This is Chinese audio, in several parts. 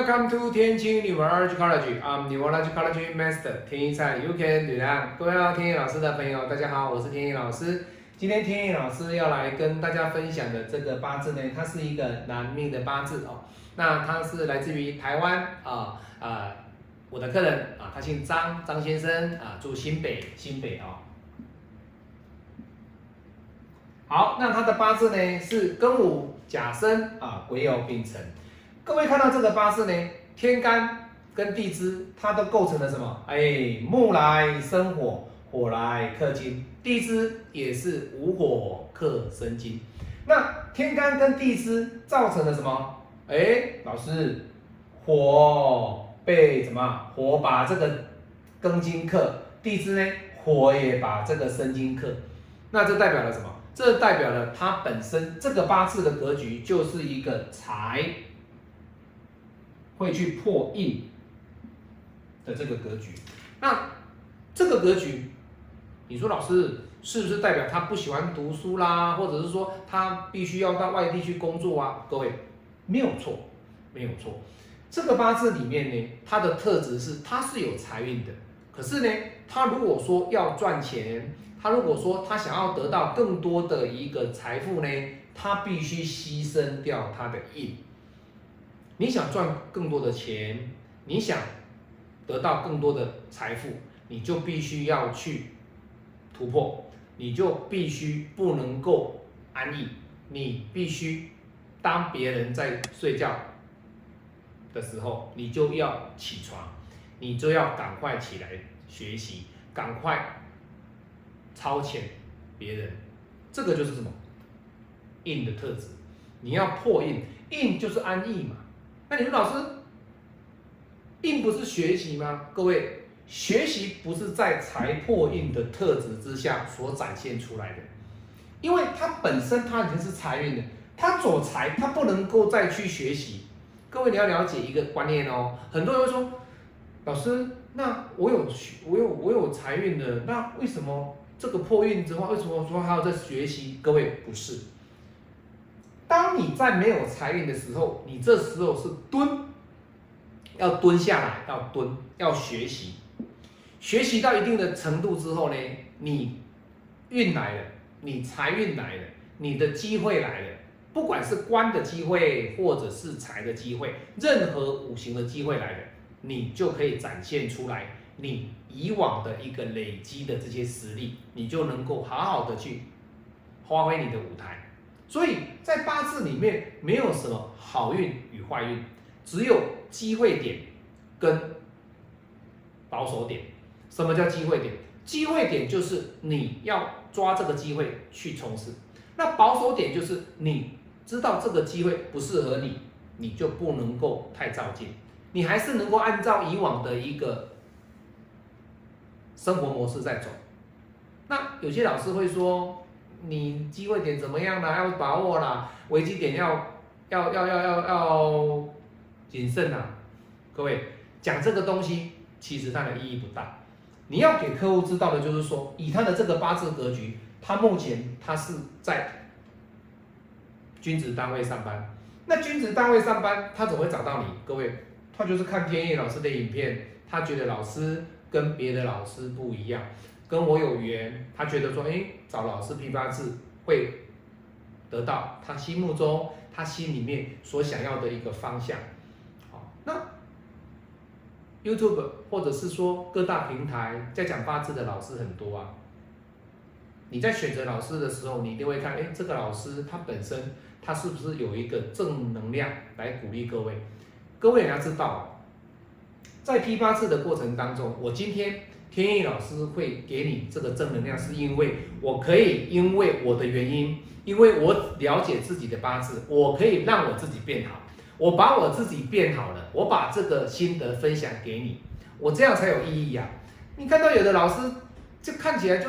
Welcome to 天晴 Neurology College. I'm Neurology College Master 天一菜 You can 吕亮。各位要天一老师的朋友，大家好，我是天一老师。今天天一老师要来跟大家分享的这个八字呢，它是一个男命的八字哦。那它是来自于台湾啊啊，我的客人啊，他姓张，张先生啊，住新北，新北哦。好，那他的八字呢是庚午甲申啊，癸酉丙辰。各位看到这个八字呢，天干跟地支，它都构成了什么？哎，木来生火，火来克金，地支也是无火克生金。那天干跟地支造成了什么？哎，老师，火被什么？火把这个庚金克，地支呢？火也把这个生金克。那这代表了什么？这代表了它本身这个八字的格局就是一个财。会去破印的这个格局，那这个格局，你说老师是不是代表他不喜欢读书啦，或者是说他必须要到外地去工作啊？各位没有错，没有错。这个八字里面呢，它的特质是它是有财运的，可是呢，他如果说要赚钱，他如果说他想要得到更多的一个财富呢，他必须牺牲掉他的印。你想赚更多的钱，你想得到更多的财富，你就必须要去突破，你就必须不能够安逸，你必须当别人在睡觉的时候，你就要起床，你就要赶快起来学习，赶快超前别人，这个就是什么？印的特质，你要破印，印就是安逸嘛。那你说老师，印不是学习吗？各位，学习不是在财破印的特质之下所展现出来的，因为它本身它已经是财运的，它走财，它不能够再去学习。各位你要了解一个观念哦，很多人会说，老师，那我有学，我有我有财运的，那为什么这个破运之后，为什么说还要在学习？各位不是。当你在没有财运的时候，你这时候是蹲，要蹲下来，要蹲，要学习，学习到一定的程度之后呢，你运来了，你财运来了，你的机会来了，不管是官的机会或者是财的机会，任何五行的机会来了，你就可以展现出来你以往的一个累积的这些实力，你就能够好好的去发挥你的舞台。所以在八字里面没有什么好运与坏运，只有机会点跟保守点。什么叫机会点？机会点就是你要抓这个机会去冲刺。那保守点就是你知道这个机会不适合你，你就不能够太照进，你还是能够按照以往的一个生活模式在走。那有些老师会说。你机会点怎么样呢？要把握啦，危机点要要要要要要谨慎呐。各位讲这个东西，其实它的意义不大。你要给客户知道的就是说，以他的这个八字格局，他目前他是在君子单位上班。那君子单位上班，他怎么会找到你？各位，他就是看天意老师的影片，他觉得老师跟别的老师不一样。跟我有缘，他觉得说，哎，找老师批八字会得到他心目中、他心里面所想要的一个方向。好，那 YouTube 或者是说各大平台在讲八字的老师很多啊。你在选择老师的时候，你一定会看，哎，这个老师他本身他是不是有一个正能量来鼓励各位？各位你要知道，在批八字的过程当中，我今天。天意老师会给你这个正能量，是因为我可以因为我的原因，因为我了解自己的八字，我可以让我自己变好。我把我自己变好了，我把这个心得分享给你，我这样才有意义呀。你看到有的老师就看起来就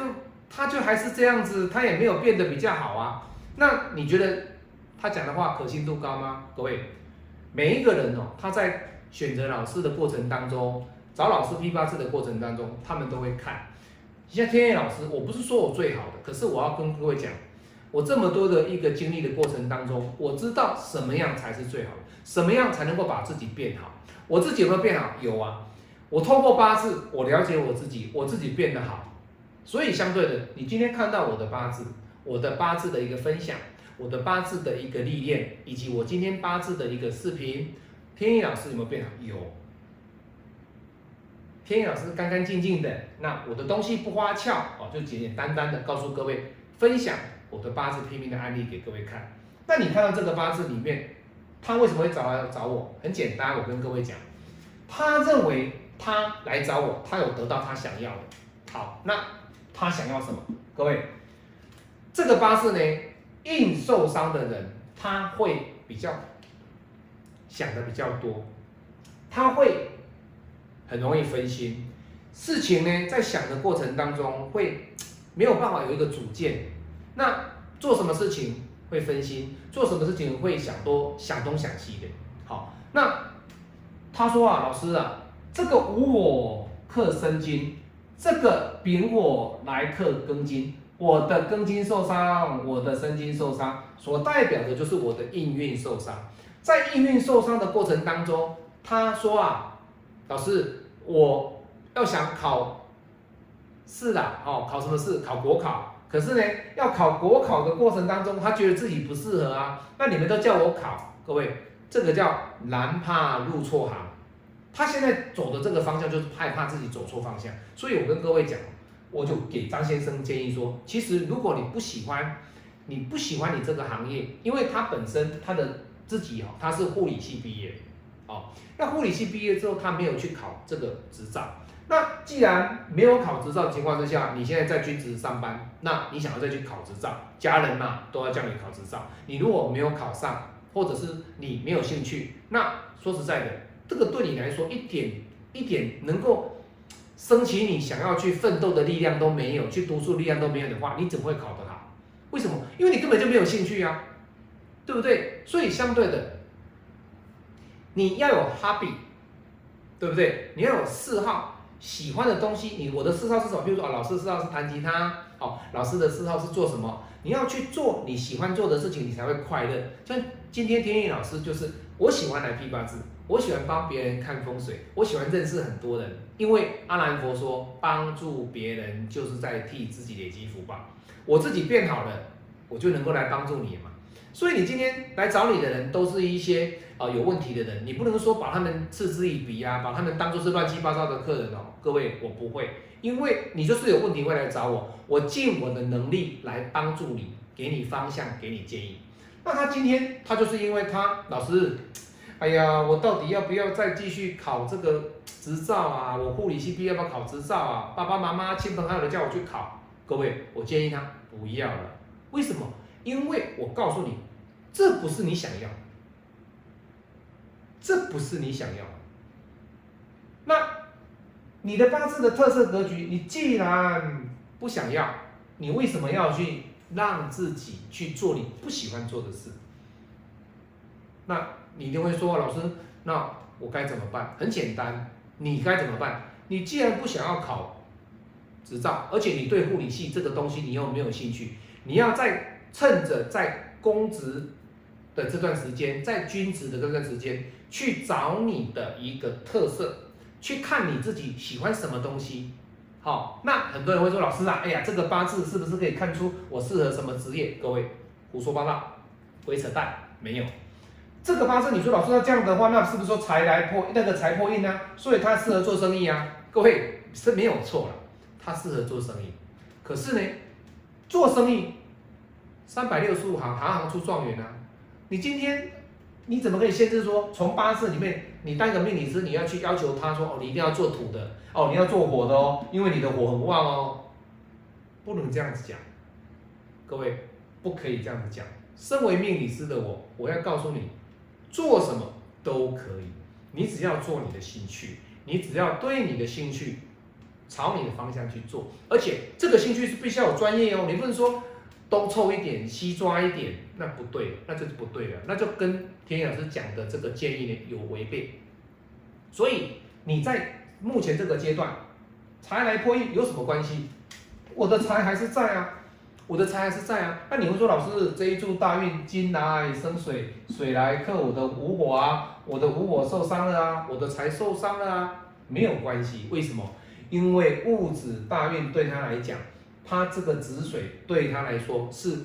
他就还是这样子，他也没有变得比较好啊。那你觉得他讲的话可信度高吗？各位，每一个人哦，他在选择老师的过程当中。找老师批八字的过程当中，他们都会看。像天野老师，我不是说我最好的，可是我要跟各位讲，我这么多的一个经历的过程当中，我知道什么样才是最好的，什么样才能够把自己变好。我自己有没有变好？有啊。我透过八字，我了解我自己，我自己变得好。所以相对的，你今天看到我的八字，我的八字的一个分享，我的八字的一个历练，以及我今天八字的一个视频，天意老师有没有变好？有。天意老师干干净净的，那我的东西不花俏哦，就简简单单的告诉各位分享。我的八字拼命的案例给各位看，那你看到这个八字里面，他为什么会找来找我？很简单，我跟各位讲，他认为他来找我，他有得到他想要的。好，那他想要什么？各位，这个八字呢，硬受伤的人，他会比较想的比较多，他会很容易分心，事情呢，在想的过程当中会没有办法有一个主见。那做什么事情会分心？做什么事情会想多想东想西的？好，那他说啊，老师啊，这个无我克生金，这个丙火来克庚金，我的庚金受伤，我的生金受伤，所代表的就是我的应运受伤。在应运受伤的过程当中，他说啊，老师，我要想考试啦，哦，考什么试？考国考。可是呢，要考国考的过程当中，他觉得自己不适合啊。那你们都叫我考，各位，这个叫难怕入错行。他现在走的这个方向就是害怕自己走错方向。所以我跟各位讲，我就给张先生建议说，其实如果你不喜欢，你不喜欢你这个行业，因为他本身他的自己哦，他是护理系毕业，哦，那护理系毕业之后，他没有去考这个执照。那既然没有考执照的情况之下，你现在在军职上班，那你想要再去考执照，家人嘛都要叫你考执照。你如果没有考上，或者是你没有兴趣，那说实在的，这个对你来说一点一点能够升起你想要去奋斗的力量都没有，去读书力量都没有的话，你怎么会考得好？为什么？因为你根本就没有兴趣啊，对不对？所以相对的，你要有 hobby，对不对？你要有嗜好。喜欢的东西，你我的嗜好是什么？比如说啊，老师的嗜好是弹吉他，哦，老师的嗜好是做什么？你要去做你喜欢做的事情，你才会快乐。像今天天意老师就是，我喜欢来批八字，我喜欢帮别人看风水，我喜欢认识很多人，因为阿兰佛说，帮助别人就是在替自己累积福报。我自己变好了，我就能够来帮助你嘛。所以你今天来找你的人，都是一些。啊，有问题的人，你不能说把他们嗤之以鼻啊，把他们当做是乱七八糟的客人哦。各位，我不会，因为你就是有问题会来找我，我尽我的能力来帮助你，给你方向，给你建议。那他今天他就是因为他老师，哎呀，我到底要不要再继续考这个执照啊？我护理系毕业要不要考执照啊？爸爸妈妈、亲朋好友叫我去考，各位，我建议他不要了。为什么？因为我告诉你，这不是你想要。这不是你想要。那你的八字的特色格局，你既然不想要，你为什么要去让自己去做你不喜欢做的事？那你一定会说，老师，那我该怎么办？很简单，你该怎么办？你既然不想要考执照，而且你对护理系这个东西你又没有兴趣，你要在趁着在公职的这段时间，在军职的这段时间。去找你的一个特色，去看你自己喜欢什么东西。好，那很多人会说，老师啊，哎呀，这个八字是不是可以看出我适合什么职业？各位胡说八道，鬼扯淡，没有。这个八字，你说老师要这样的话，那是不是说财来破那个财破印呢？所以他适合做生意啊。各位是没有错了，他适合做生意。可是呢，做生意三百六十五行，行行出状元啊。你今天。你怎么可以限制说，从八字里面，你当个命理师，你要去要求他说，哦，你一定要做土的，哦，你要做火的哦，因为你的火很旺哦，不能这样子讲，各位不可以这样子讲。身为命理师的我，我要告诉你，做什么都可以，你只要做你的兴趣，你只要对你的兴趣朝你的方向去做，而且这个兴趣是必须要有专业哦，你不能说。东凑一点，西抓一点，那不对，那就是不对了，那就跟田老师讲的这个建议呢有违背。所以你在目前这个阶段，财来破印有什么关系？我的财还是在啊，我的财还是在啊。那你会说，老师这一柱大运金来生水，水来克我的午火啊，我的午火受伤了啊，我的财受伤了啊，没有关系。为什么？因为戊子大运对他来讲，他这个子水对他来说是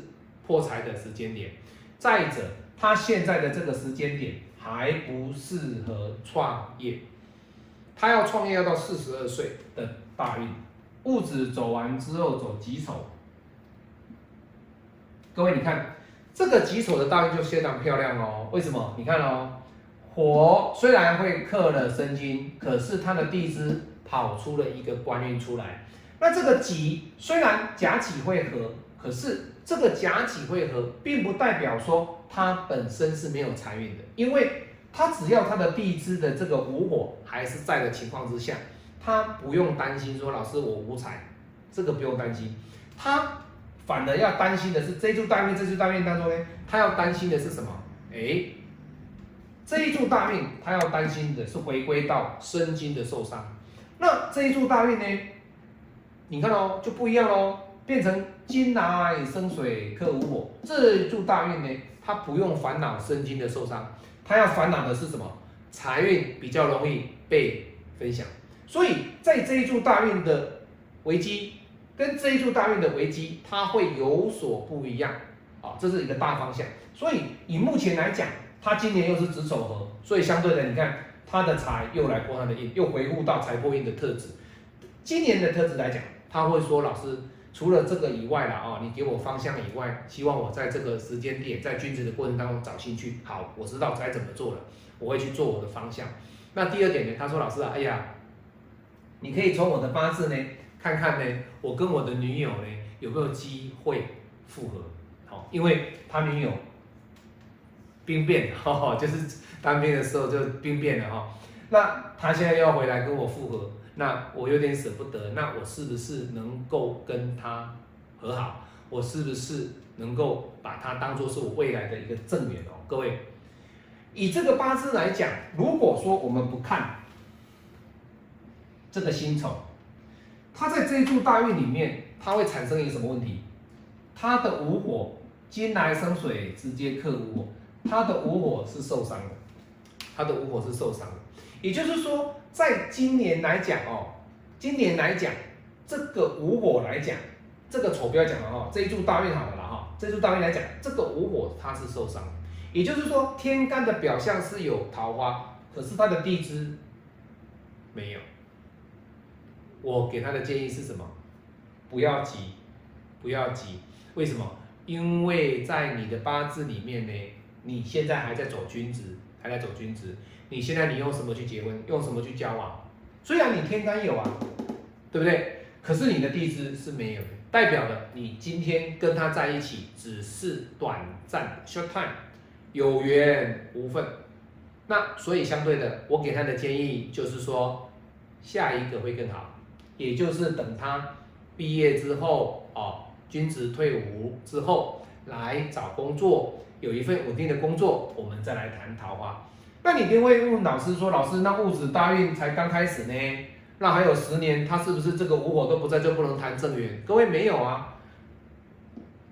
破财的时间点。再者，他现在的这个时间点还不适合创业，他要创业要到四十二岁的大运。戊子走完之后走己丑，各位你看这个己丑的大运就非常漂亮哦。为什么？你看哦，火虽然会克了生金，可是他的地支跑出了一个官运出来。那这个己虽然甲己会合，可是这个甲己会合，并不代表说它本身是没有财运的，因为它只要它的地支的这个午火还是在的情况之下。他不用担心说老师我无财，这个不用担心，他反而要担心的是这一柱大运，这柱大运当中呢，他要担心的是什么？哎，这一柱大运他要担心的是回归到身金的受伤。那这一柱大运呢，你看哦就不一样喽，变成金来生水克午火。这一柱大运呢，他不用烦恼生金的受伤，他要烦恼的是什么？财运比较容易被分享。所以在这一柱大运的危机跟这一柱大运的危机，它会有所不一样啊，这是一个大方向。所以以目前来讲，它今年又是子丑合，所以相对的，你看它的财又来破它的印，又回复到财破印的特质。今年的特质来讲，他会说老师，除了这个以外了啊，你给我方向以外，希望我在这个时间点，在君子的过程当中找兴趣。好，我知道该怎么做了，我会去做我的方向。那第二点呢，他说老师啊，哎呀。你可以从我的八字呢看看呢，我跟我的女友呢有没有机会复合？好，因为他女友兵变，哈，就是当兵的时候就兵变了哈。那他现在要回来跟我复合，那我有点舍不得。那我是不是能够跟他和好？我是不是能够把他当做是我未来的一个正缘哦？各位，以这个八字来讲，如果说我们不看。这个辛丑，他在这一柱大运里面，它会产生一个什么问题？它的午火金来生水，直接克午火，它的午火是受伤的，它的午火是受伤的。也就是说，在今年来讲哦，今年来讲，这个午火来讲，这个丑不要讲了哈，这一柱大运好了啦哈，这柱大运来讲，这个午火它是受伤。也就是说，天干的表象是有桃花，可是它的地支没有。我给他的建议是什么？不要急，不要急。为什么？因为在你的八字里面呢，你现在还在走君子，还在走君子。你现在你用什么去结婚？用什么去交往？虽然你天干有啊，对不对？可是你的地支是没有的，代表了你今天跟他在一起只是短暂 （short time），有缘无分。那所以相对的，我给他的建议就是说，下一个会更好。也就是等他毕业之后，哦，军职退伍之后来找工作，有一份稳定的工作，我们再来谈桃花。那你一定会问老师说，老师，那戊子大运才刚开始呢，那还有十年，他是不是这个午火都不在就不能谈正缘？各位没有啊，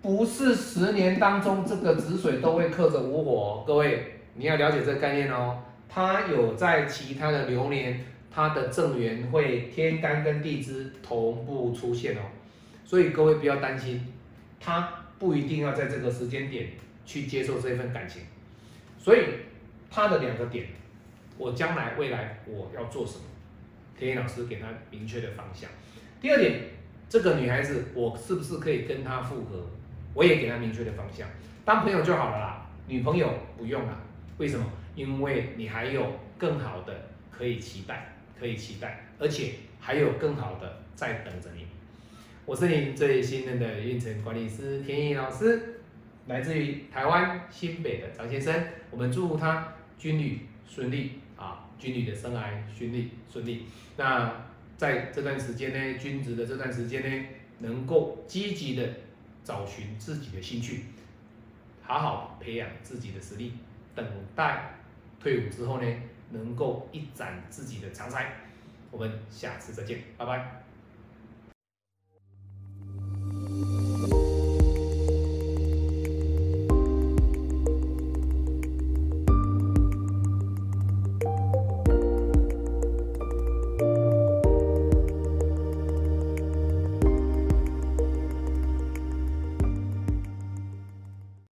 不是十年当中这个子水都会克着午火，各位你要了解这个概念哦，它有在其他的流年。它的正缘会天干跟地支同步出现哦，所以各位不要担心，他不一定要在这个时间点去接受这份感情，所以他的两个点，我将来未来我要做什么，天野老师给他明确的方向。第二点，这个女孩子我是不是可以跟她复合，我也给她明确的方向，当朋友就好了啦，女朋友不用了，为什么？因为你还有更好的可以期待。可以期待，而且还有更好的在等着你。我是您最信任的运程管理师田野老师，来自于台湾新北的张先生。我们祝福他军旅顺利啊，军旅的生涯顺利顺利。那在这段时间呢，军职的这段时间呢，能够积极的找寻自己的兴趣，好好培养自己的实力，等待退伍之后呢。能够一展自己的长才，我们下次再见，拜拜。